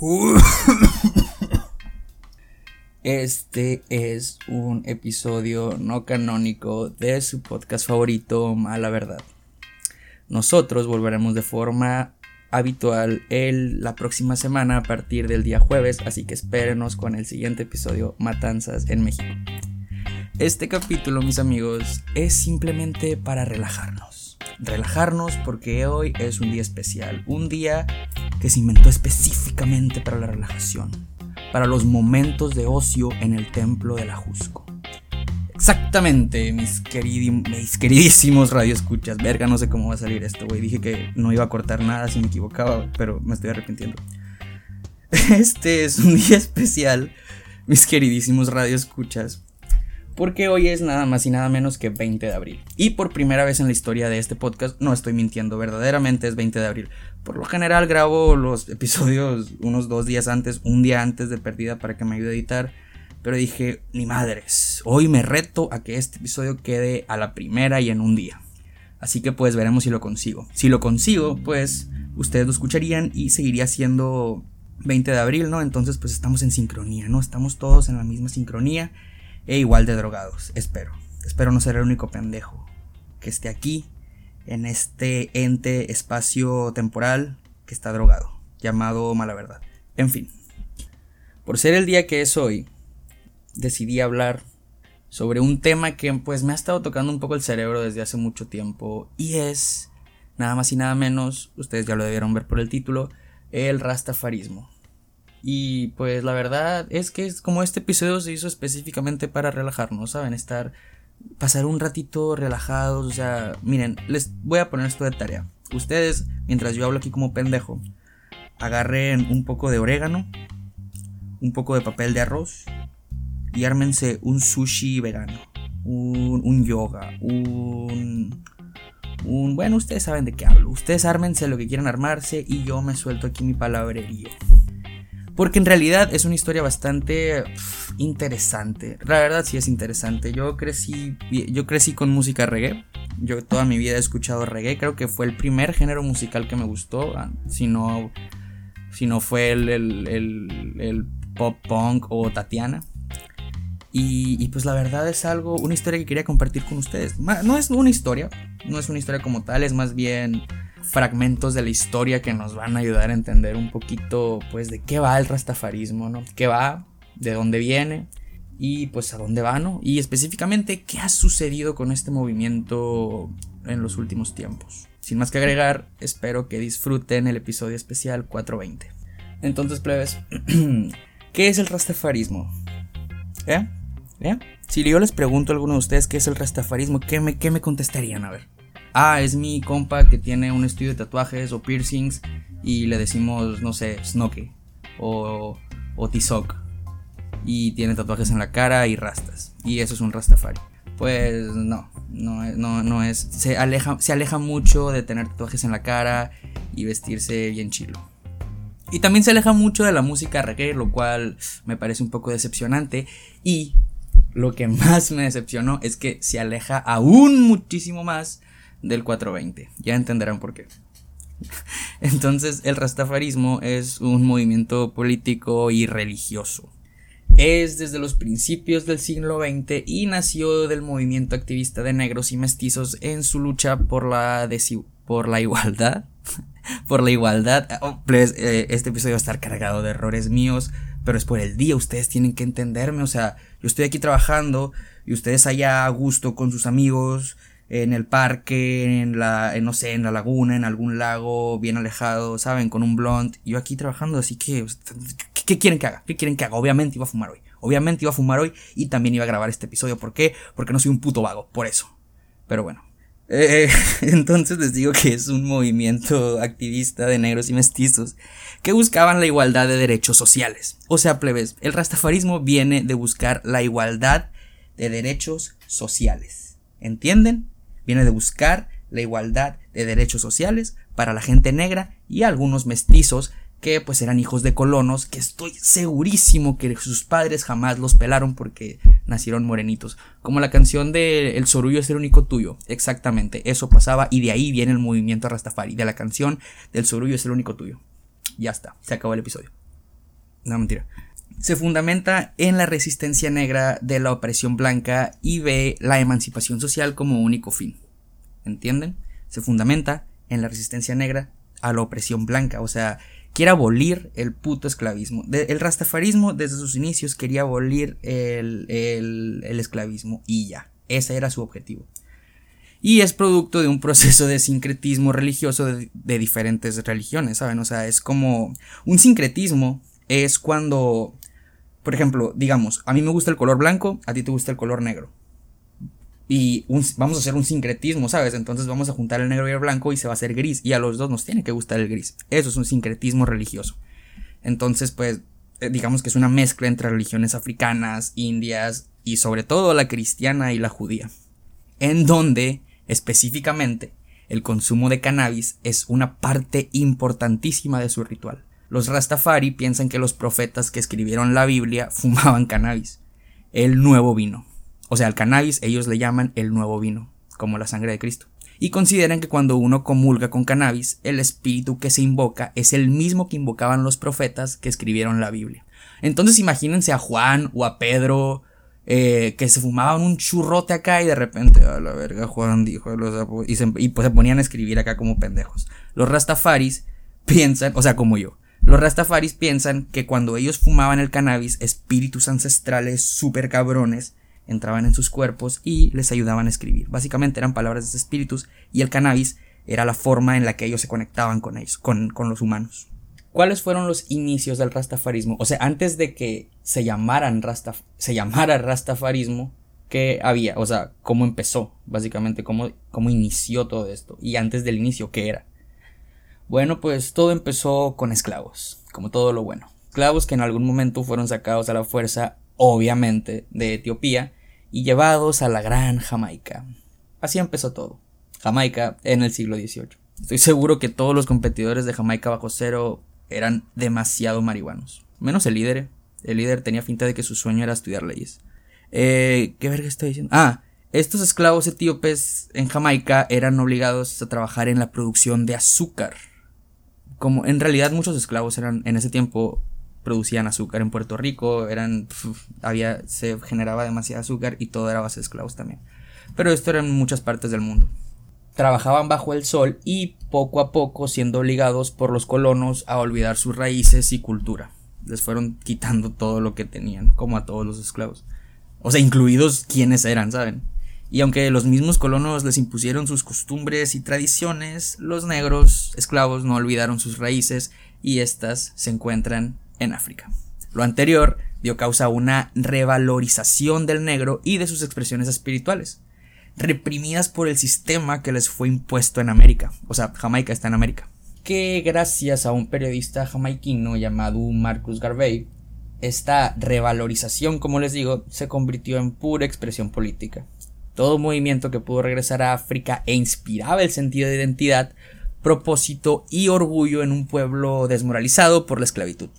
Este es un episodio no canónico de su podcast favorito, Mala Verdad. Nosotros volveremos de forma habitual el, la próxima semana a partir del día jueves, así que espérenos con el siguiente episodio Matanzas en México. Este capítulo, mis amigos, es simplemente para relajarnos. Relajarnos porque hoy es un día especial, un día que se inventó específicamente para la relajación, para los momentos de ocio en el templo de la Jusco. Exactamente, mis, mis queridísimos radioescuchas. Verga, no sé cómo va a salir esto, güey. Dije que no iba a cortar nada si me equivocaba, pero me estoy arrepintiendo. Este es un día especial, mis queridísimos radioescuchas, porque hoy es nada más y nada menos que 20 de abril. Y por primera vez en la historia de este podcast, no estoy mintiendo, verdaderamente es 20 de abril. Por lo general grabo los episodios unos dos días antes, un día antes de perdida para que me ayude a editar. Pero dije, ni madres, hoy me reto a que este episodio quede a la primera y en un día. Así que pues veremos si lo consigo. Si lo consigo, pues ustedes lo escucharían y seguiría siendo 20 de abril, ¿no? Entonces pues estamos en sincronía, ¿no? Estamos todos en la misma sincronía e igual de drogados, espero. Espero no ser el único pendejo que esté aquí, en este ente espacio temporal que está drogado, llamado mala verdad. En fin, por ser el día que es hoy, decidí hablar sobre un tema que pues me ha estado tocando un poco el cerebro desde hace mucho tiempo y es nada más y nada menos, ustedes ya lo debieron ver por el título, el rastafarismo. Y pues la verdad es que es como este episodio se hizo específicamente para relajarnos, ¿saben? Estar, pasar un ratito relajados, o sea, miren, les voy a poner esto de tarea. Ustedes, mientras yo hablo aquí como pendejo, agarren un poco de orégano, un poco de papel de arroz y ármense un sushi vegano, un, un yoga, un... Un, bueno, ustedes saben de qué hablo. Ustedes ármense lo que quieran armarse y yo me suelto aquí mi palabrerío. Porque en realidad es una historia bastante interesante. La verdad sí es interesante. Yo crecí, yo crecí con música reggae. Yo toda mi vida he escuchado reggae. Creo que fue el primer género musical que me gustó. Ah, si no, si no fue el, el, pop punk o Tatiana. Y, pues la verdad es algo, una historia que quería compartir con ustedes. No es una historia, no es una historia como tal, es más bien fragmentos de la historia que nos van a ayudar a entender un poquito pues de qué va el rastafarismo, ¿no? ¿Qué va? ¿De dónde viene? Y pues a dónde va, ¿no? Y específicamente qué ha sucedido con este movimiento en los últimos tiempos. Sin más que agregar, espero que disfruten el episodio especial 420. Entonces, plebes, ¿qué es el rastafarismo? ¿Eh? ¿Eh? Si yo les pregunto a alguno de ustedes qué es el rastafarismo, ¿qué me, qué me contestarían? A ver ah, es mi compa que tiene un estudio de tatuajes o piercings y le decimos, no sé, Snoke o, o Tizok y tiene tatuajes en la cara y rastas y eso es un rastafari. Pues no, no, no, no es, se aleja, se aleja mucho de tener tatuajes en la cara y vestirse bien chilo. Y también se aleja mucho de la música reggae, lo cual me parece un poco decepcionante. Y lo que más me decepcionó es que se aleja aún muchísimo más del 420. Ya entenderán por qué. Entonces, el rastafarismo es un movimiento político y religioso. Es desde los principios del siglo XX y nació del movimiento activista de negros y mestizos en su lucha por la, por la igualdad. por la igualdad. Oh, eh, este episodio va a estar cargado de errores míos, pero es por el día. Ustedes tienen que entenderme. O sea, yo estoy aquí trabajando y ustedes allá a gusto con sus amigos en el parque, en la, no sé, en la laguna, en algún lago bien alejado, ¿saben? Con un blunt. Yo aquí trabajando, así que, ¿qué, quieren que haga? ¿Qué quieren que haga? Obviamente iba a fumar hoy. Obviamente iba a fumar hoy y también iba a grabar este episodio. ¿Por qué? Porque no soy un puto vago, por eso. Pero bueno. Eh, entonces les digo que es un movimiento activista de negros y mestizos que buscaban la igualdad de derechos sociales. O sea, plebes, el rastafarismo viene de buscar la igualdad de derechos sociales. ¿Entienden? Viene de buscar la igualdad de derechos sociales para la gente negra y algunos mestizos que pues eran hijos de colonos que estoy segurísimo que sus padres jamás los pelaron porque nacieron morenitos. Como la canción de El sorullo es el único tuyo. Exactamente, eso pasaba y de ahí viene el movimiento Rastafari, de la canción del sorullo es el único tuyo. Ya está, se acabó el episodio. No, mentira. Se fundamenta en la resistencia negra de la opresión blanca y ve la emancipación social como único fin. ¿Entienden? Se fundamenta en la resistencia negra a la opresión blanca. O sea, quiere abolir el puto esclavismo. el rastafarismo desde sus inicios quería abolir el, el esclavismo y ya. Ese era su objetivo y es producto de un proceso de sincretismo religioso de, diferentes religiones, ¿saben? O sea, es como un sincretismo es cuando, por ejemplo, digamos, a mí me gusta el color blanco, a ti te gusta el color negro. Y vamos a hacer un sincretismo, ¿sabes? Entonces vamos a juntar el negro y el blanco y se va a hacer gris. Y a los dos nos tiene que gustar el gris. Eso es un sincretismo religioso. Entonces, pues, eh, digamos que es una mezcla entre religiones africanas, indias y sobre todo la cristiana y la judía. En donde Específicamente, el consumo de cannabis es una parte importantísima de su ritual. Los Rastafari piensan que los profetas que escribieron la Biblia fumaban cannabis, el nuevo vino. O sea, el cannabis ellos le llaman el nuevo vino, como la sangre de Cristo. Y consideran que cuando uno comulga con cannabis, el espíritu que se invoca es el mismo que invocaban los profetas que escribieron la Biblia. Entonces imagínense a Juan o a Pedro eh, que se fumaban un churrote acá y de repente, a la verga, Juan dijo, y, se, y pues se ponían a escribir acá como pendejos. Los rastafaris piensan, o sea, como yo, los rastafaris piensan que cuando ellos fumaban el cannabis, espíritus ancestrales súper cabrones entraban en sus cuerpos y les ayudaban a escribir. Básicamente eran palabras de espíritus y el cannabis era la forma en la que ellos se conectaban con ellos, con, con los humanos. ¿Cuáles fueron los inicios del rastafarismo? O sea, antes de que se llamaran se llamara rastafarismo, ¿qué había? O sea, ¿cómo empezó? Básicamente, ¿cómo, ¿cómo inició todo esto? Y antes del inicio, ¿qué era? Bueno, pues todo empezó con esclavos, como todo lo bueno. Esclavos que en algún momento fueron sacados a la fuerza, obviamente, de Etiopía y llevados a la gran Jamaica. Así empezó todo. Jamaica en el siglo XVIII. Estoy seguro que todos los competidores de Jamaica bajo cero eran demasiado marihuanos. Menos el líder. El líder tenía finta de que su sueño era estudiar leyes. Eh, ¿Qué verga estoy diciendo? Ah, estos esclavos etíopes en Jamaica eran obligados a trabajar en la producción de azúcar. Como en realidad muchos esclavos eran en ese tiempo producían azúcar en Puerto Rico, eran había se generaba demasiado azúcar y todo era base de esclavos también. Pero esto era en muchas partes del mundo trabajaban bajo el sol y poco a poco siendo obligados por los colonos a olvidar sus raíces y cultura. Les fueron quitando todo lo que tenían, como a todos los esclavos. O sea, incluidos quienes eran, ¿saben? Y aunque los mismos colonos les impusieron sus costumbres y tradiciones, los negros esclavos no olvidaron sus raíces y éstas se encuentran en África. Lo anterior dio causa a una revalorización del negro y de sus expresiones espirituales reprimidas por el sistema que les fue impuesto en América. O sea, Jamaica está en América. Que gracias a un periodista jamaiquino llamado Marcus Garvey, esta revalorización, como les digo, se convirtió en pura expresión política. Todo movimiento que pudo regresar a África e inspiraba el sentido de identidad, propósito y orgullo en un pueblo desmoralizado por la esclavitud.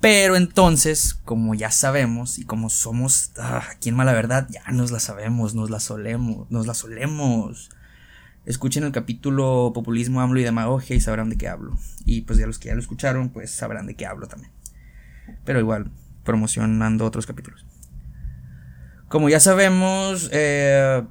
Pero entonces, como ya sabemos y como somos ah, aquí en Mala Verdad, ya nos la sabemos, nos la solemos, nos la solemos. Escuchen el capítulo Populismo, AMLO y Demagogia y sabrán de qué hablo. Y pues ya los que ya lo escucharon, pues sabrán de qué hablo también. Pero igual, promocionando otros capítulos. Como ya sabemos, eh,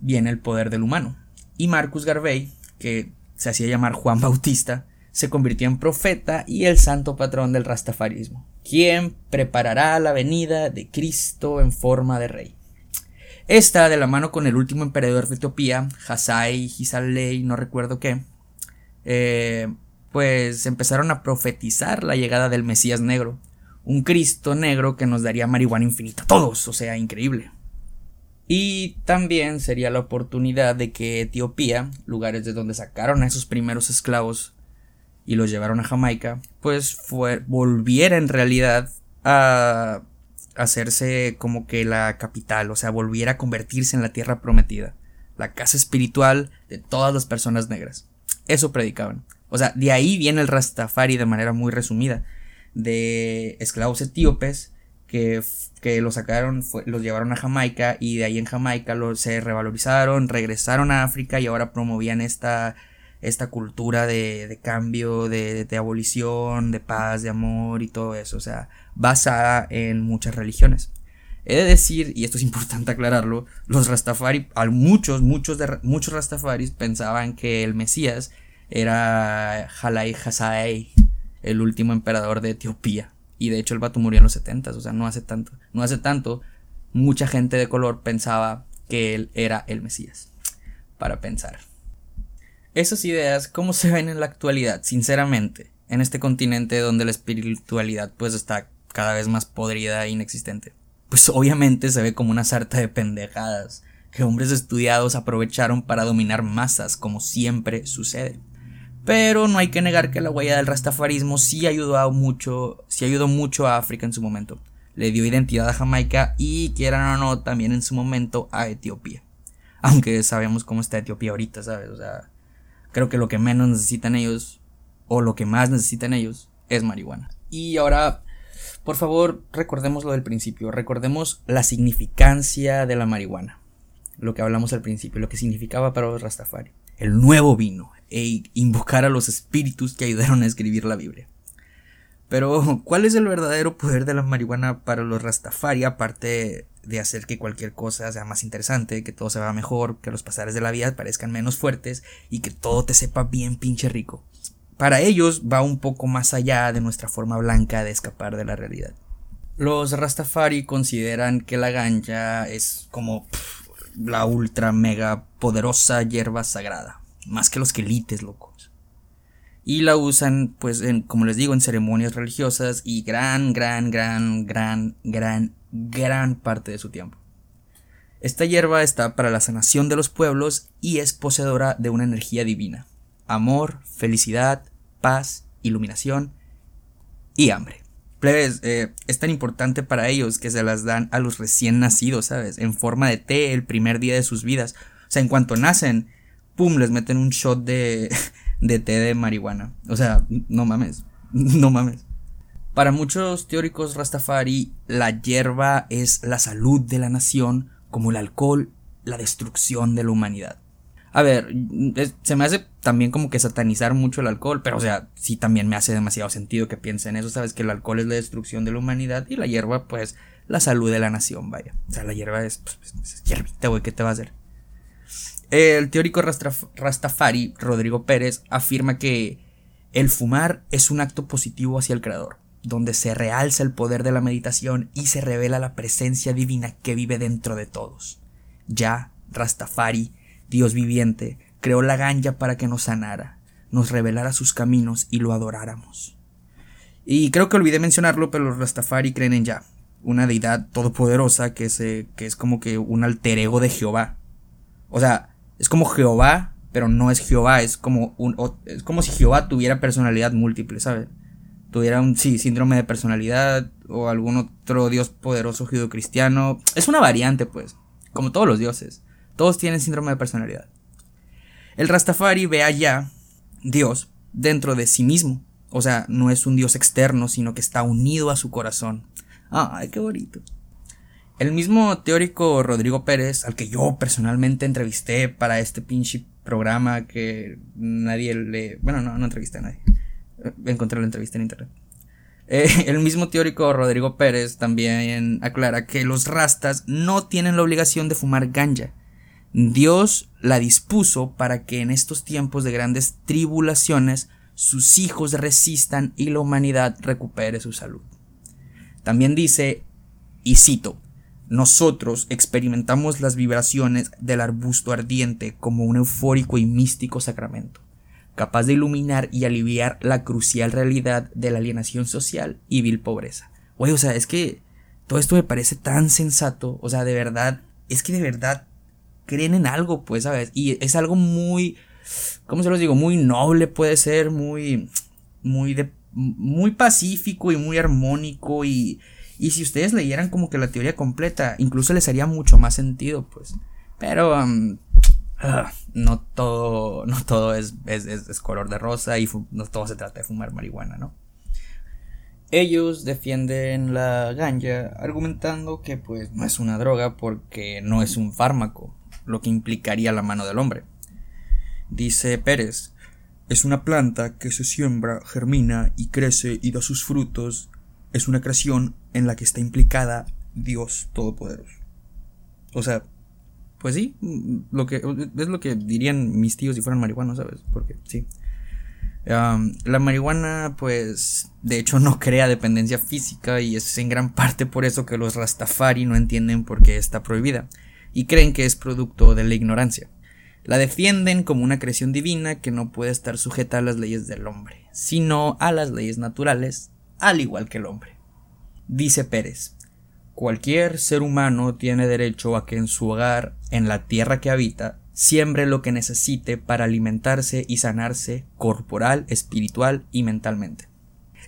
viene el poder del humano. Y Marcus Garvey, que se hacía llamar Juan Bautista, se convirtió en profeta y el santo patrón del rastafarismo, quien preparará la venida de Cristo en forma de rey. Esta, de la mano con el último emperador de Etiopía, Hasai Hisalei, no recuerdo qué, eh, pues empezaron a profetizar la llegada del Mesías negro, un Cristo negro que nos daría marihuana infinita a todos, o sea, increíble. Y también sería la oportunidad de que Etiopía, lugares de donde sacaron a esos primeros esclavos y los llevaron a Jamaica, pues fue, volviera en realidad a hacerse como que la capital, o sea, volviera a convertirse en la tierra prometida, la casa espiritual de todas las personas negras. Eso predicaban. O sea, de ahí viene el Rastafari de manera muy resumida, de esclavos etíopes que, que los sacaron, los llevaron a Jamaica y de ahí en Jamaica los, se revalorizaron, regresaron a África y ahora promovían esta esta cultura de, cambio, de, de, abolición, de paz, de amor y todo eso, o sea, basada en muchas religiones. He de decir, y esto es importante aclararlo, los Rastafari, muchos, muchos, de, muchos Rastafaris pensaban que el Mesías era Jalai Hassai, el último emperador de Etiopía. Y de hecho el vato murió en los 70, o sea, no hace tanto. No hace tanto, mucha gente de color pensaba que él era el Mesías. Para pensar. Esas ideas, ¿cómo se ven en la actualidad? Sinceramente, en este continente donde la espiritualidad pues está cada vez más podrida e inexistente. Pues obviamente se ve como una sarta de pendejadas que hombres estudiados aprovecharon para dominar masas, como siempre sucede. Pero no hay que negar que la huella del rastafarismo sí ayudó mucho, sí ayudó mucho a África en su momento. Le dio identidad a Jamaica y quieran o no, también en su momento a Etiopía. Aunque sabemos cómo está Etiopía ahorita, ¿sabes? O sea, creo que lo que menos necesitan ellos, o lo que más necesitan ellos, es marihuana. Y ahora, por favor, recordemos lo del principio, recordemos la significancia de la marihuana. Lo que hablamos al principio, lo que significaba para los Rastafari. El nuevo vino, e invocar a los espíritus que ayudaron a escribir la Biblia. Pero, ¿cuál es el verdadero poder de la marihuana para los Rastafari, aparte de hacer que cualquier cosa sea más interesante, que todo se vea mejor, que los pasares de la vida parezcan menos fuertes y que todo te sepa bien pinche rico? Para ellos va un poco más allá de nuestra forma blanca de escapar de la realidad. Los Rastafari consideran que la ganja es como la ultra mega poderosa hierba sagrada más que los quelites, locos. Y la usan, pues, en, como les digo, en ceremonias religiosas y gran, gran, gran, gran, gran, gran parte de su tiempo. Esta hierba está para la sanación de los pueblos y es poseedora de una energía divina. Amor, felicidad, paz, iluminación y hambre. Plebes, eh, es tan importante para ellos que se las dan a los recién nacidos, ¿sabes? En forma de té el primer día de sus vidas. O sea, en cuanto nacen, pum, les meten un shot de, de té de marihuana. O sea, no mames, no mames. Para muchos teóricos Rastafari, la hierba es la salud de la nación, como el alcohol, la destrucción de la humanidad. A ver, se me hace también como que satanizar mucho el alcohol, pero o sea, sí también me hace demasiado sentido que piensen eso, sabes que el alcohol es la destrucción de la humanidad y la hierba pues la salud de la nación, vaya. O sea, la hierba es, pues, es hierbita, güey, ¿qué te va a hacer? El teórico Rastafari, Rodrigo Pérez, afirma que el fumar es un acto positivo hacia el Creador, donde se realza el poder de la meditación y se revela la presencia divina que vive dentro de todos. Ya, Rastafari, Dios viviente, creó la ganja para que nos sanara, nos revelara sus caminos y lo adoráramos. Y creo que olvidé mencionarlo, pero los Rastafari creen en Ya, una deidad todopoderosa que, se, que es como que un alter ego de Jehová. O sea, es como Jehová, pero no es Jehová, es como es como si Jehová tuviera personalidad múltiple, ¿sabes? Tuviera un sí, síndrome de personalidad o algún otro dios poderoso judio-cristiano. Es una variante, pues, como todos los dioses. Todos tienen síndrome de personalidad. El Rastafari ve allá Dios dentro de sí mismo. O sea, no es un Dios externo, sino que está unido a su corazón. Ay, qué bonito. El mismo teórico Rodrigo Pérez, al que yo personalmente entrevisté para este pinche programa que nadie le... Bueno, no, no entrevisté a nadie. Eh, encontré la entrevista en internet. Eh, el mismo teórico Rodrigo Pérez también aclara que los rastas no tienen la obligación de fumar ganja. Dios la dispuso para que en estos tiempos de grandes tribulaciones sus hijos resistan y la humanidad recupere su salud. También dice, y cito, nosotros experimentamos las vibraciones del arbusto ardiente como un eufórico y místico sacramento, capaz de iluminar y aliviar la crucial realidad de la alienación social y vil pobreza. Güey, o sea, es que todo esto me parece tan sensato, o sea, de verdad, es que de verdad creen en algo, pues, ¿sabes? Y es algo muy, ¿cómo se los digo? Muy noble puede ser, muy, muy de, muy pacífico y muy armónico y y si ustedes leyeran como que la teoría completa, incluso les haría mucho más sentido, pues. Pero um, ah, no todo, no todo es, es, color de rosa y no todo se trata de fumar marihuana, ¿no? Ellos defienden la ganja argumentando que pues no es una droga porque no es un fármaco, lo que implicaría la mano del hombre. Dice Pérez, es una planta que se siembra, germina y crece y da sus frutos. Es una creación en la que está implicada Dios Todopoderoso. O sea, pues sí, lo que, es lo que dirían mis tíos si fueran marihuanos, ¿sabes? Porque sí. la marihuana, pues, de hecho no crea dependencia física y es en gran parte por eso que los Rastafari no entienden por qué está prohibida y creen que es producto de la ignorancia. La defienden como una creación divina que no puede estar sujeta a las leyes del hombre, sino a las leyes naturales, al igual que el hombre. Dice Pérez, cualquier ser humano tiene derecho a que en su hogar, en la tierra que habita, siembre lo que necesite para alimentarse y sanarse corporal, espiritual y mentalmente.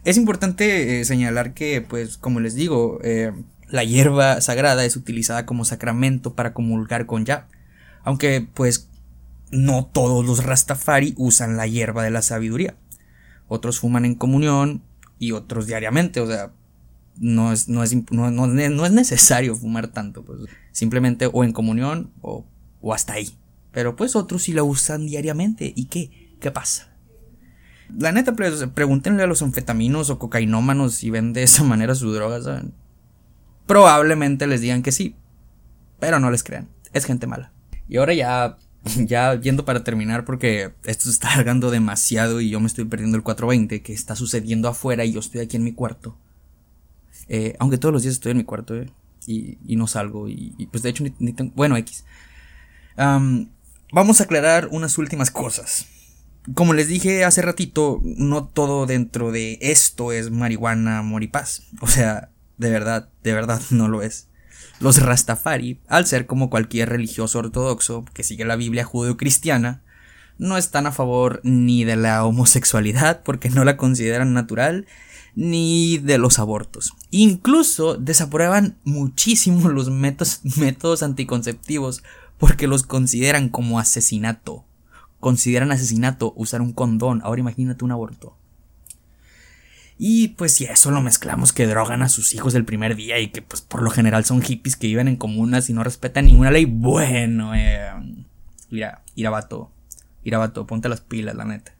Es importante eh, señalar que, pues, como les digo, eh, la hierba sagrada es utilizada como sacramento para comulgar con ya, aunque, pues, no todos los Rastafari usan la hierba de la sabiduría. Otros fuman en comunión y otros diariamente, o sea, no es, no es, no, es necesario fumar tanto, pues simplemente o en comunión o, o hasta ahí. Pero pues otros sí la usan diariamente. ¿Y qué? ¿Qué pasa? La neta, pues, pregúntenle a los anfetaminos o cocainómanos si ven de esa manera su droga, ¿saben? Probablemente les digan que sí, pero no les crean. Es gente mala. Y ahora ya ya yendo para terminar porque esto se está alargando demasiado y yo me estoy perdiendo el 420 que está sucediendo afuera y yo estoy aquí en mi cuarto. Eh, aunque todos los días estoy en mi cuarto eh, y, no salgo y, pues de hecho ni, tengo... Bueno, X. vamos a aclarar unas últimas cosas. Como les dije hace ratito, no todo dentro de esto es marihuana, amor y paz. O sea, de verdad, de verdad no lo es. Los Rastafari, al ser como cualquier religioso ortodoxo que sigue la Biblia judeo-cristiana, no están a favor ni de la homosexualidad porque no la consideran natural, ni de los abortos. Incluso desaprueban muchísimo los métodos, métodos anticonceptivos porque los consideran como asesinato. Consideran asesinato usar un condón. Ahora imagínate un aborto. Y pues si eso lo mezclamos que drogan a sus hijos el primer día y que pues por lo general son hippies que viven en comunas y no respetan ninguna ley, bueno, eh, mira, Irabato, Irabato, ponte las pilas, la neta.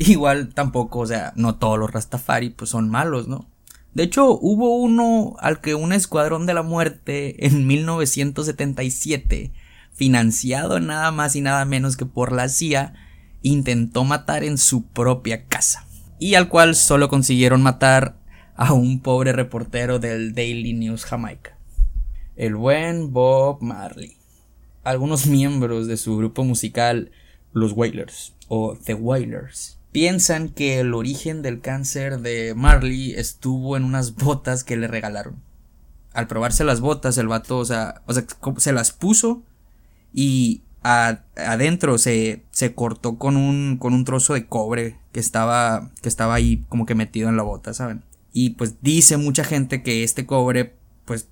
Igual tampoco, o sea, no todos los Rastafari pues son malos, ¿no? De hecho, hubo uno al que un escuadrón de la muerte en 1977, financiado nada más y nada menos que por la CIA, intentó matar en su propia casa y al cual solo consiguieron matar a un pobre reportero del Daily News Jamaica, el buen Bob Marley. Algunos miembros de su grupo musical, los Wailers o The Wailers, piensan que el origen del cáncer de Marley estuvo en unas botas que le regalaron. Al probarse las botas, el vato, o sea, o sea se las puso y adentro se, se cortó con un, con un trozo de cobre que estaba, que estaba ahí como que metido en la bota, ¿saben? Y pues dice mucha gente que este cobre pues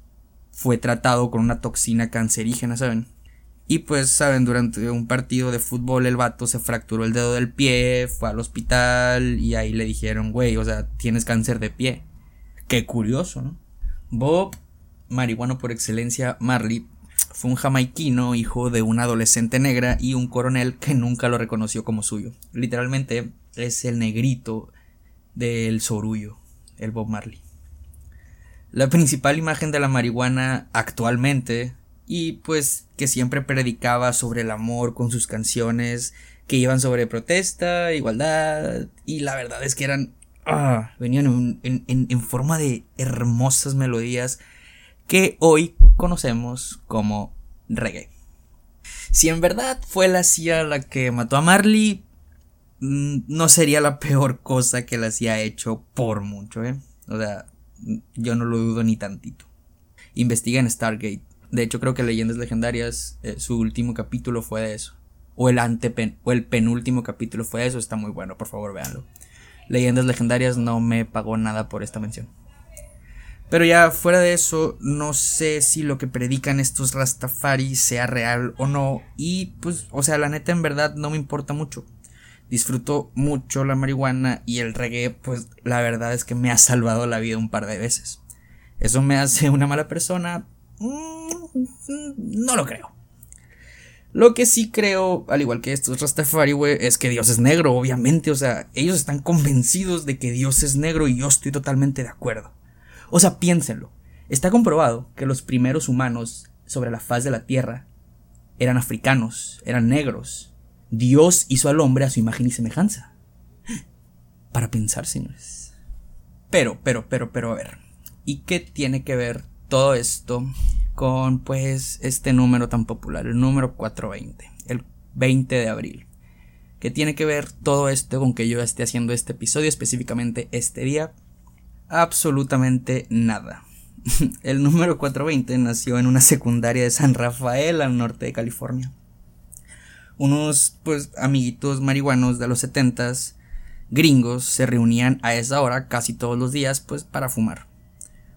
fue tratado con una toxina cancerígena, ¿saben? Y pues, ¿saben? Durante un partido de fútbol el vato se fracturó el dedo del pie, fue al hospital y ahí le dijeron, güey, o sea, tienes cáncer de pie. Qué curioso, ¿no? Bob, marihuano por excelencia, Marley, fue un jamaiquino, hijo de una adolescente negra y un coronel que nunca lo reconoció como suyo. Literalmente es el negrito del sorullo, el Bob Marley. La principal imagen de la marihuana actualmente, y pues que siempre predicaba sobre el amor con sus canciones, que iban sobre protesta, igualdad, y la verdad es que eran... Ah, venían en, en forma de hermosas melodías que hoy conocemos como reggae. Si en verdad fue la CIA la que mató a Marley, mm, no sería la peor cosa que la CIA ha hecho por mucho, ¿eh? O sea, yo no lo dudo ni tantito. Investiga en Stargate. De hecho, creo que Leyendas Legendarias, eh, su último capítulo fue de eso. O el, antepen o el penúltimo capítulo fue de eso. Está muy bueno, por favor, véanlo. Leyendas Legendarias no me pagó nada por esta mención. Pero ya fuera de eso, no sé si lo que predican estos Rastafari sea real o no. Y pues, o sea, la neta en verdad no me importa mucho. Disfruto mucho la marihuana y el reggae, pues la verdad es que me ha salvado la vida un par de veces. ¿Eso me hace una mala persona? Mm, no lo creo. Lo que sí creo, al igual que estos Rastafari, güey, es que Dios es negro, obviamente. O sea, ellos están convencidos de que Dios es negro y yo estoy totalmente de acuerdo. O sea, piénsenlo. Está comprobado que los primeros humanos sobre la faz de la Tierra eran africanos, eran negros. Dios hizo al hombre a su imagen y semejanza. Para pensar, señores. Pero, pero, pero, pero, a ver. ¿Y qué tiene que ver todo esto con pues este número tan popular, el número 420, el 20 de abril. ¿Qué tiene que ver todo esto con que yo esté haciendo este episodio, específicamente este día? Absolutamente nada. el número 420 nació en una secundaria de San Rafael, al norte de California. Unos pues amiguitos marihuanos de los 70s gringos se reunían a esa hora casi todos los días pues para fumar.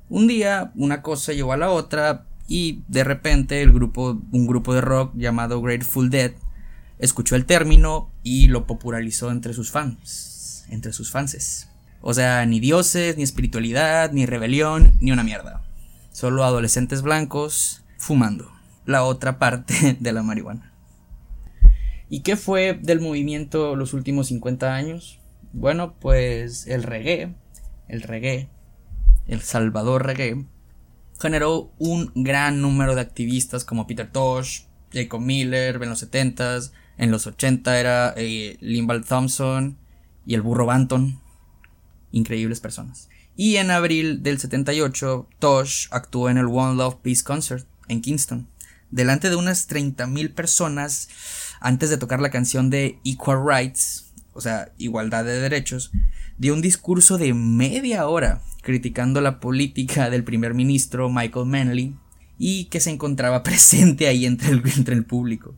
Un día una cosa llevó a la otra y de repente el grupo, un grupo de rock llamado Grateful Dead escuchó el término y lo popularizó entre sus fans, entre sus fanses. O sea, ni dioses, ni espiritualidad, ni rebelión, ni una mierda. Solo adolescentes blancos fumando. La otra parte de la marihuana. ¿Y qué fue del movimiento los últimos 50 años? Bueno, pues el reggae, el reggae, el Salvador reggae, generó un gran número de activistas como Peter Tosh, Jacob Miller en los 70s, en los 80 era eh, Thompson y el burro Banton. Increíbles personas. Y en abril del 78, Tosh actuó en el One Love Peace Concert en Kingston, delante de unas 30.000 personas antes de tocar la canción de Equal Rights, o sea, igualdad de derechos, dio un discurso de media hora criticando la política del primer ministro Michael Manley y que se encontraba presente ahí entre el, entre el público.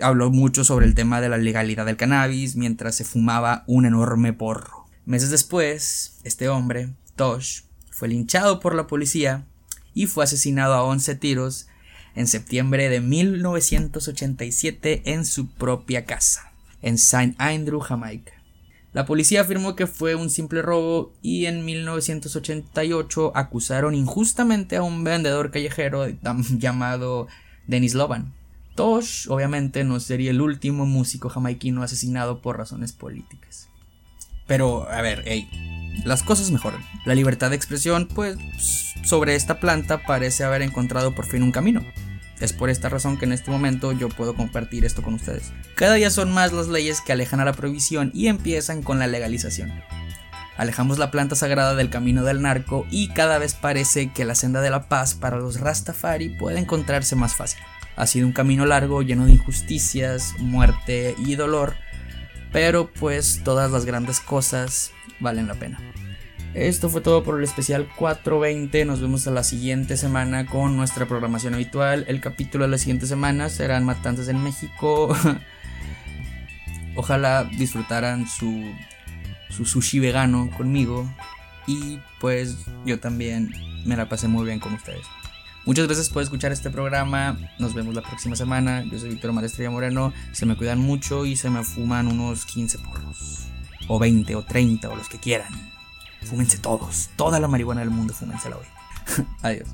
Habló mucho sobre el tema de la legalidad del cannabis mientras se fumaba un enorme porro. Meses después, este hombre, Tosh, fue linchado por la policía y fue asesinado a 11 tiros en septiembre de 1987 en su propia casa, en St. Andrew, Jamaica. La policía afirmó que fue un simple robo y en 1988 acusaron injustamente a un vendedor callejero llamado Dennis Loban. Tosh obviamente no sería el último músico jamaiquino asesinado por razones políticas. Pero, a ver, hey, las cosas mejoran. La libertad de expresión, pues, sobre esta planta parece haber encontrado por fin un camino. Es por esta razón que en este momento yo puedo compartir esto con ustedes. Cada día son más las leyes que alejan a la prohibición y empiezan con la legalización. Alejamos la planta sagrada del camino del narco y cada vez parece que la senda de la paz para los Rastafari puede encontrarse más fácil. Ha sido un camino largo lleno de injusticias, muerte y dolor, pero pues todas las grandes cosas valen la pena. Esto fue todo por el especial 420. Nos vemos la siguiente semana con nuestra programación habitual. El capítulo de la siguiente semana serán Matanzas en México. Ojalá disfrutaran su, su sushi vegano conmigo. Y pues yo también me la pasé muy bien con ustedes. Muchas gracias por escuchar este programa. Nos vemos la próxima semana. Yo soy Víctor Marestrella Moreno. Se me cuidan mucho y se me fuman unos 15 porros. O 20 o 30 o los que quieran. Fúmense todos. Toda la marihuana del mundo, fúmensela hoy. Adiós.